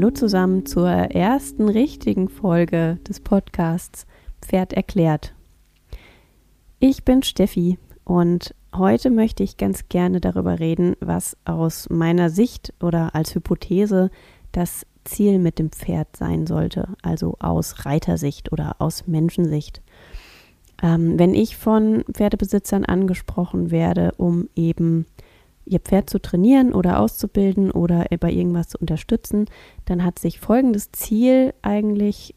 Hallo zusammen zur ersten richtigen Folge des Podcasts Pferd erklärt. Ich bin Steffi und heute möchte ich ganz gerne darüber reden, was aus meiner Sicht oder als Hypothese das Ziel mit dem Pferd sein sollte, also aus Reitersicht oder aus Menschensicht. Ähm, wenn ich von Pferdebesitzern angesprochen werde, um eben ihr Pferd zu trainieren oder auszubilden oder bei irgendwas zu unterstützen, dann hat sich folgendes Ziel eigentlich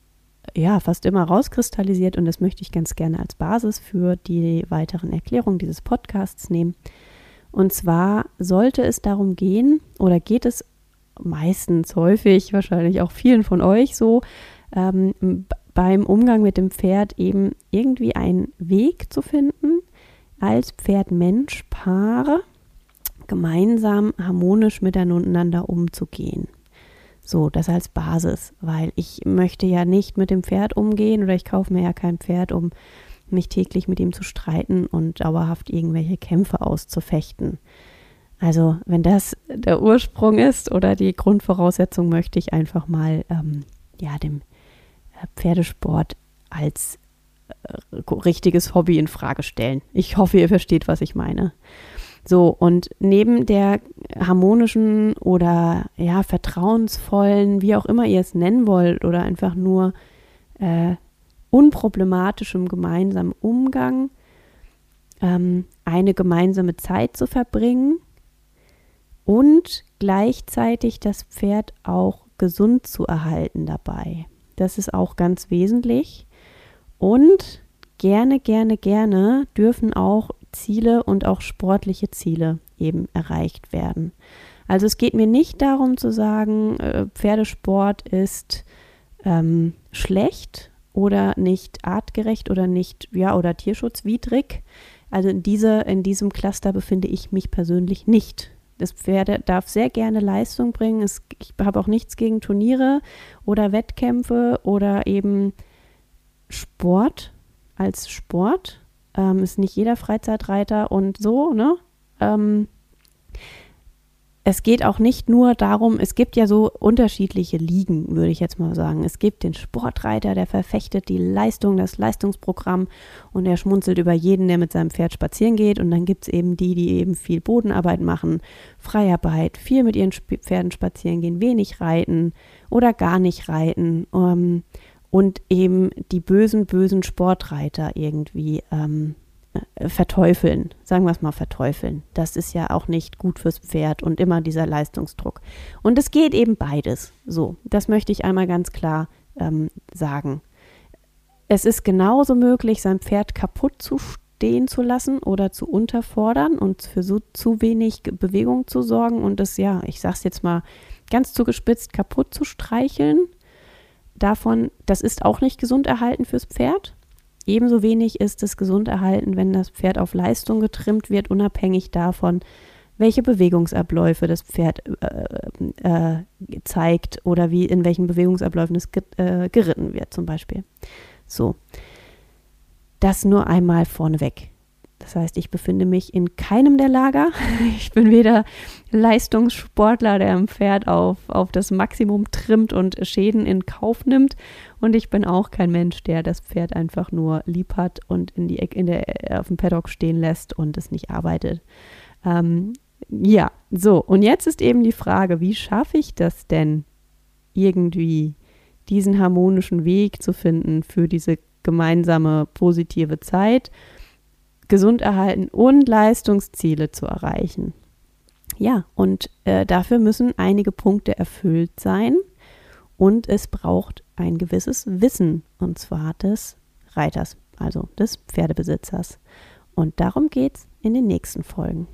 ja fast immer rauskristallisiert und das möchte ich ganz gerne als Basis für die weiteren Erklärungen dieses Podcasts nehmen. Und zwar sollte es darum gehen oder geht es meistens häufig, wahrscheinlich auch vielen von euch so, ähm, beim Umgang mit dem Pferd eben irgendwie einen Weg zu finden, als Pferd-Mensch-Paare gemeinsam harmonisch miteinander umzugehen. So, das als Basis, weil ich möchte ja nicht mit dem Pferd umgehen oder ich kaufe mir ja kein Pferd, um mich täglich mit ihm zu streiten und dauerhaft irgendwelche Kämpfe auszufechten. Also, wenn das der Ursprung ist oder die Grundvoraussetzung, möchte ich einfach mal ähm, ja, dem äh, Pferdesport als äh, richtiges Hobby in Frage stellen. Ich hoffe, ihr versteht, was ich meine. So, und neben der harmonischen oder ja, vertrauensvollen, wie auch immer ihr es nennen wollt, oder einfach nur äh, unproblematischem gemeinsamen Umgang, ähm, eine gemeinsame Zeit zu verbringen und gleichzeitig das Pferd auch gesund zu erhalten dabei. Das ist auch ganz wesentlich. Und gerne, gerne, gerne dürfen auch Ziele und auch sportliche Ziele eben erreicht werden. Also es geht mir nicht darum zu sagen, äh, Pferdesport ist ähm, schlecht oder nicht artgerecht oder nicht, ja, oder tierschutzwidrig. Also in, diese, in diesem Cluster befinde ich mich persönlich nicht. Das Pferd darf sehr gerne Leistung bringen. Es, ich habe auch nichts gegen Turniere oder Wettkämpfe oder eben Sport als Sport. Ähm, ist nicht jeder Freizeitreiter und so, ne? Ähm, es geht auch nicht nur darum, es gibt ja so unterschiedliche Ligen, würde ich jetzt mal sagen. Es gibt den Sportreiter, der verfechtet die Leistung, das Leistungsprogramm und er schmunzelt über jeden, der mit seinem Pferd spazieren geht. Und dann gibt es eben die, die eben viel Bodenarbeit machen, Freiarbeit, viel mit ihren Pferden spazieren gehen, wenig reiten oder gar nicht reiten. Ähm, und eben die bösen, bösen Sportreiter irgendwie ähm, äh, verteufeln, sagen wir es mal verteufeln. Das ist ja auch nicht gut fürs Pferd und immer dieser Leistungsdruck. Und es geht eben beides. So, das möchte ich einmal ganz klar ähm, sagen. Es ist genauso möglich, sein Pferd kaputt zu stehen zu lassen oder zu unterfordern und für so zu wenig Bewegung zu sorgen und es ja, ich sage es jetzt mal ganz zugespitzt, kaputt zu streicheln davon, das ist auch nicht gesund erhalten fürs Pferd. Ebenso wenig ist es gesund erhalten, wenn das Pferd auf Leistung getrimmt wird, unabhängig davon, welche Bewegungsabläufe das Pferd äh, äh, zeigt oder wie in welchen Bewegungsabläufen es ge äh, geritten wird, zum Beispiel. So, das nur einmal vorneweg. Das heißt, ich befinde mich in keinem der Lager. Ich bin weder Leistungssportler, der ein Pferd auf, auf das Maximum trimmt und Schäden in Kauf nimmt. Und ich bin auch kein Mensch, der das Pferd einfach nur lieb hat und in die, in der, auf dem Paddock stehen lässt und es nicht arbeitet. Ähm, ja, so. Und jetzt ist eben die Frage, wie schaffe ich das denn irgendwie, diesen harmonischen Weg zu finden für diese gemeinsame positive Zeit? gesund erhalten und Leistungsziele zu erreichen. Ja, und äh, dafür müssen einige Punkte erfüllt sein und es braucht ein gewisses Wissen, und zwar des Reiters, also des Pferdebesitzers. Und darum geht es in den nächsten Folgen.